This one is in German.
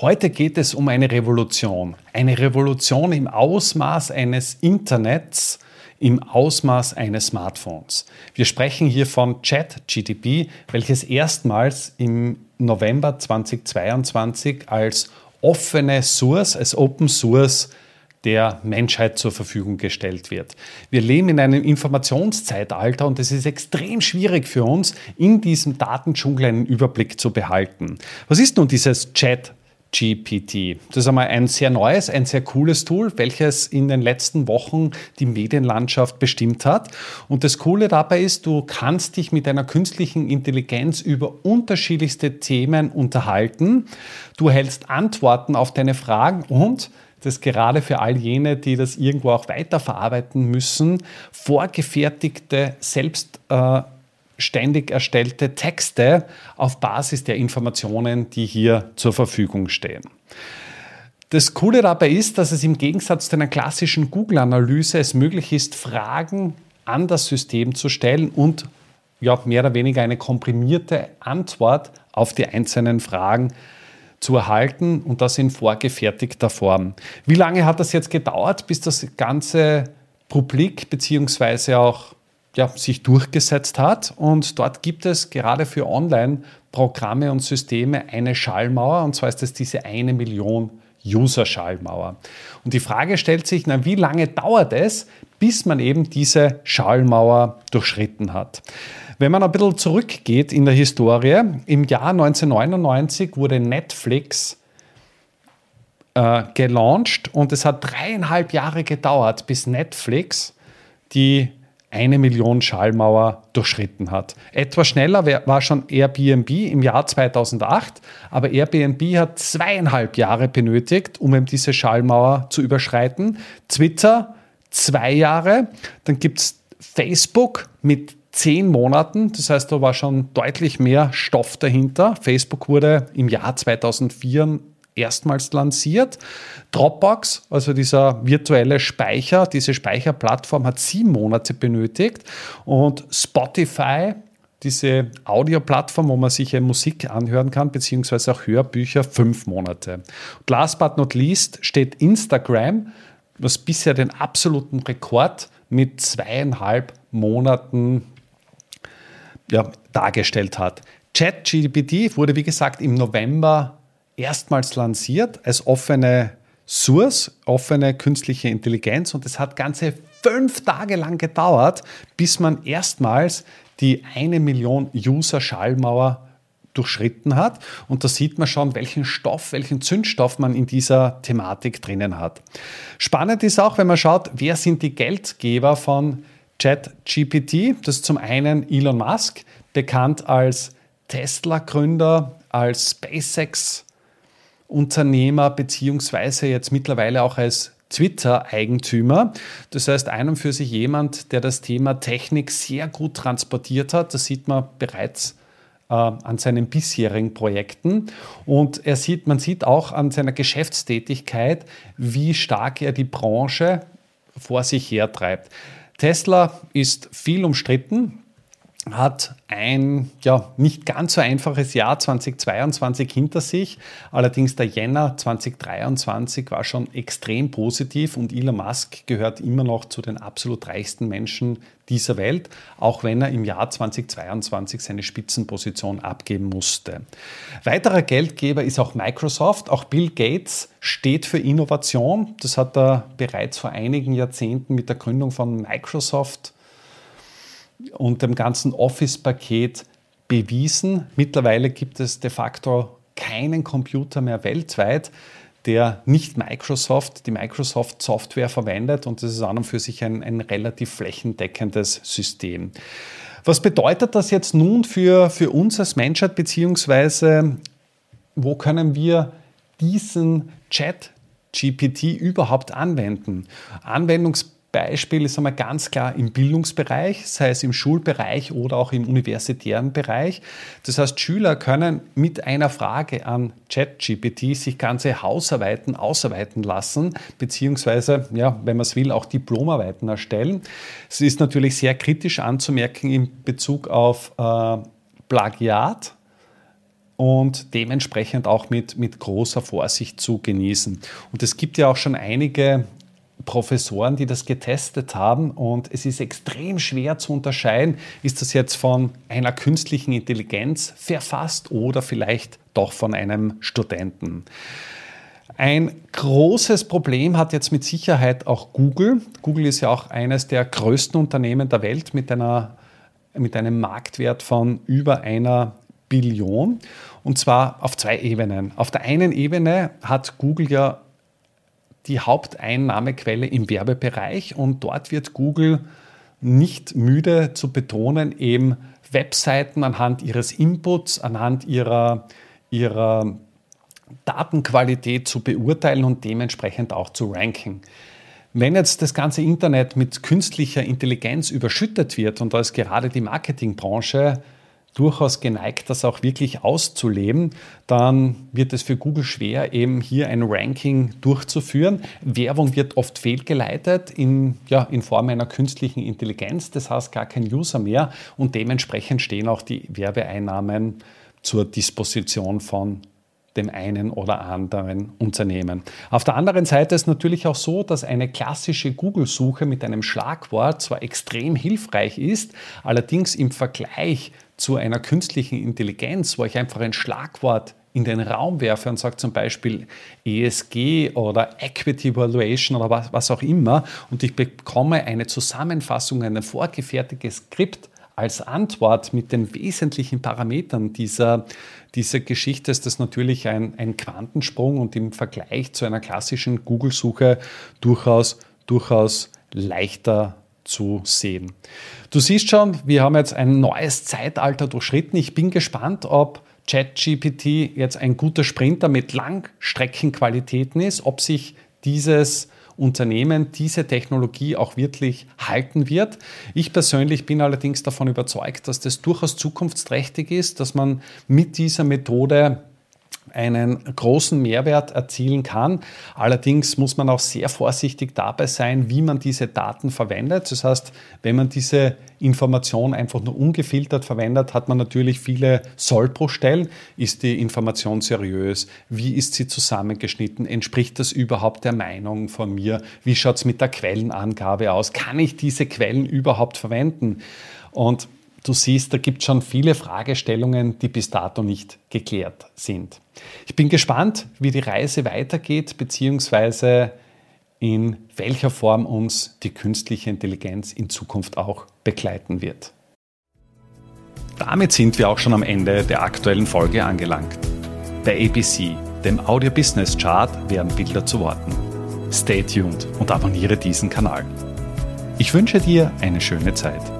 Heute geht es um eine Revolution. Eine Revolution im Ausmaß eines Internets, im Ausmaß eines Smartphones. Wir sprechen hier von ChatGTP, welches erstmals im November 2022 als offene Source, als Open Source der Menschheit zur Verfügung gestellt wird. Wir leben in einem Informationszeitalter und es ist extrem schwierig für uns, in diesem Datendschungel einen Überblick zu behalten. Was ist nun dieses Chat GPT. Das ist einmal ein sehr neues, ein sehr cooles Tool, welches in den letzten Wochen die Medienlandschaft bestimmt hat. Und das Coole dabei ist, du kannst dich mit einer künstlichen Intelligenz über unterschiedlichste Themen unterhalten. Du hältst Antworten auf deine Fragen und das gerade für all jene, die das irgendwo auch weiterverarbeiten müssen, vorgefertigte, selbst äh, ständig erstellte Texte auf Basis der Informationen, die hier zur Verfügung stehen. Das Coole dabei ist, dass es im Gegensatz zu einer klassischen Google-Analyse es möglich ist, Fragen an das System zu stellen und ja, mehr oder weniger eine komprimierte Antwort auf die einzelnen Fragen zu erhalten und das in vorgefertigter Form. Wie lange hat das jetzt gedauert, bis das ganze publik bzw. auch ja, sich durchgesetzt hat. Und dort gibt es gerade für Online-Programme und Systeme eine Schallmauer, und zwar ist es diese eine Million User-Schallmauer. Und die Frage stellt sich, na, wie lange dauert es, bis man eben diese Schallmauer durchschritten hat? Wenn man ein bisschen zurückgeht in der Historie, im Jahr 1999 wurde Netflix äh, gelauncht und es hat dreieinhalb Jahre gedauert, bis Netflix die eine Million Schallmauer durchschritten hat. Etwas schneller war schon Airbnb im Jahr 2008, aber Airbnb hat zweieinhalb Jahre benötigt, um eben diese Schallmauer zu überschreiten. Twitter zwei Jahre, dann gibt es Facebook mit zehn Monaten, das heißt, da war schon deutlich mehr Stoff dahinter. Facebook wurde im Jahr 2004 erstmals lanciert. Dropbox, also dieser virtuelle Speicher, diese Speicherplattform hat sieben Monate benötigt und Spotify, diese Audioplattform, wo man sich Musik anhören kann, beziehungsweise auch Hörbücher, fünf Monate. Und last but not least steht Instagram, was bisher den absoluten Rekord mit zweieinhalb Monaten ja, dargestellt hat. ChatGPT wurde, wie gesagt, im November erstmals lanciert als offene Source, offene künstliche Intelligenz und es hat ganze fünf Tage lang gedauert, bis man erstmals die eine Million User-Schallmauer durchschritten hat. Und da sieht man schon, welchen Stoff, welchen Zündstoff man in dieser Thematik drinnen hat. Spannend ist auch, wenn man schaut, wer sind die Geldgeber von ChatGPT. Das ist zum einen Elon Musk, bekannt als Tesla-Gründer, als SpaceX Unternehmer beziehungsweise jetzt mittlerweile auch als Twitter-Eigentümer. Das heißt, ein und für sich jemand, der das Thema Technik sehr gut transportiert hat. Das sieht man bereits äh, an seinen bisherigen Projekten. Und er sieht, man sieht auch an seiner Geschäftstätigkeit, wie stark er die Branche vor sich hertreibt. Tesla ist viel umstritten hat ein ja, nicht ganz so einfaches Jahr 2022 hinter sich. Allerdings der Jänner 2023 war schon extrem positiv und Elon Musk gehört immer noch zu den absolut reichsten Menschen dieser Welt, auch wenn er im Jahr 2022 seine Spitzenposition abgeben musste. Weiterer Geldgeber ist auch Microsoft. Auch Bill Gates steht für Innovation. Das hat er bereits vor einigen Jahrzehnten mit der Gründung von Microsoft und dem ganzen Office-Paket bewiesen. Mittlerweile gibt es de facto keinen Computer mehr weltweit, der nicht Microsoft, die Microsoft Software verwendet und das ist an und für sich ein, ein relativ flächendeckendes System. Was bedeutet das jetzt nun für, für uns als Menschheit beziehungsweise wo können wir diesen Chat GPT überhaupt anwenden? Anwendungsbeispiele Beispiel ist einmal ganz klar im Bildungsbereich, sei es im Schulbereich oder auch im universitären Bereich. Das heißt, Schüler können mit einer Frage an ChatGPT sich ganze Hausarbeiten ausarbeiten lassen, beziehungsweise, ja, wenn man es will, auch Diplomarbeiten erstellen. Es ist natürlich sehr kritisch anzumerken in Bezug auf äh, Plagiat und dementsprechend auch mit, mit großer Vorsicht zu genießen. Und es gibt ja auch schon einige Professoren, die das getestet haben und es ist extrem schwer zu unterscheiden, ist das jetzt von einer künstlichen Intelligenz verfasst oder vielleicht doch von einem Studenten. Ein großes Problem hat jetzt mit Sicherheit auch Google. Google ist ja auch eines der größten Unternehmen der Welt mit, einer, mit einem Marktwert von über einer Billion. Und zwar auf zwei Ebenen. Auf der einen Ebene hat Google ja die Haupteinnahmequelle im Werbebereich und dort wird Google nicht müde zu betonen, eben Webseiten anhand ihres Inputs, anhand ihrer, ihrer Datenqualität zu beurteilen und dementsprechend auch zu ranken. Wenn jetzt das ganze Internet mit künstlicher Intelligenz überschüttet wird, und da ist gerade die Marketingbranche durchaus geneigt, das auch wirklich auszuleben, dann wird es für Google schwer, eben hier ein Ranking durchzuführen. Werbung wird oft fehlgeleitet in, ja, in Form einer künstlichen Intelligenz, das heißt gar kein User mehr und dementsprechend stehen auch die Werbeeinnahmen zur Disposition von dem einen oder anderen Unternehmen. Auf der anderen Seite ist natürlich auch so, dass eine klassische Google-Suche mit einem Schlagwort zwar extrem hilfreich ist, allerdings im Vergleich zu einer künstlichen Intelligenz, wo ich einfach ein Schlagwort in den Raum werfe und sage zum Beispiel ESG oder Equity Evaluation oder was, was auch immer und ich bekomme eine Zusammenfassung, ein vorgefertigtes Skript als Antwort mit den wesentlichen Parametern dieser, dieser Geschichte ist das natürlich ein, ein Quantensprung und im Vergleich zu einer klassischen Google-Suche durchaus, durchaus leichter zu sehen. Du siehst schon, wir haben jetzt ein neues Zeitalter durchschritten. Ich bin gespannt, ob ChatGPT jetzt ein guter Sprinter mit Langstreckenqualitäten ist, ob sich dieses Unternehmen diese Technologie auch wirklich halten wird. Ich persönlich bin allerdings davon überzeugt, dass das durchaus zukunftsträchtig ist, dass man mit dieser Methode einen großen Mehrwert erzielen kann. Allerdings muss man auch sehr vorsichtig dabei sein, wie man diese Daten verwendet. Das heißt, wenn man diese Information einfach nur ungefiltert verwendet, hat man natürlich viele Sollbruchstellen. Ist die Information seriös? Wie ist sie zusammengeschnitten? Entspricht das überhaupt der Meinung von mir? Wie schaut es mit der Quellenangabe aus? Kann ich diese Quellen überhaupt verwenden? Und Du siehst, da gibt es schon viele Fragestellungen, die bis dato nicht geklärt sind. Ich bin gespannt, wie die Reise weitergeht, beziehungsweise in welcher Form uns die künstliche Intelligenz in Zukunft auch begleiten wird. Damit sind wir auch schon am Ende der aktuellen Folge angelangt. Bei ABC, dem Audio Business Chart, werden Bilder zu Worten. Stay tuned und abonniere diesen Kanal. Ich wünsche dir eine schöne Zeit.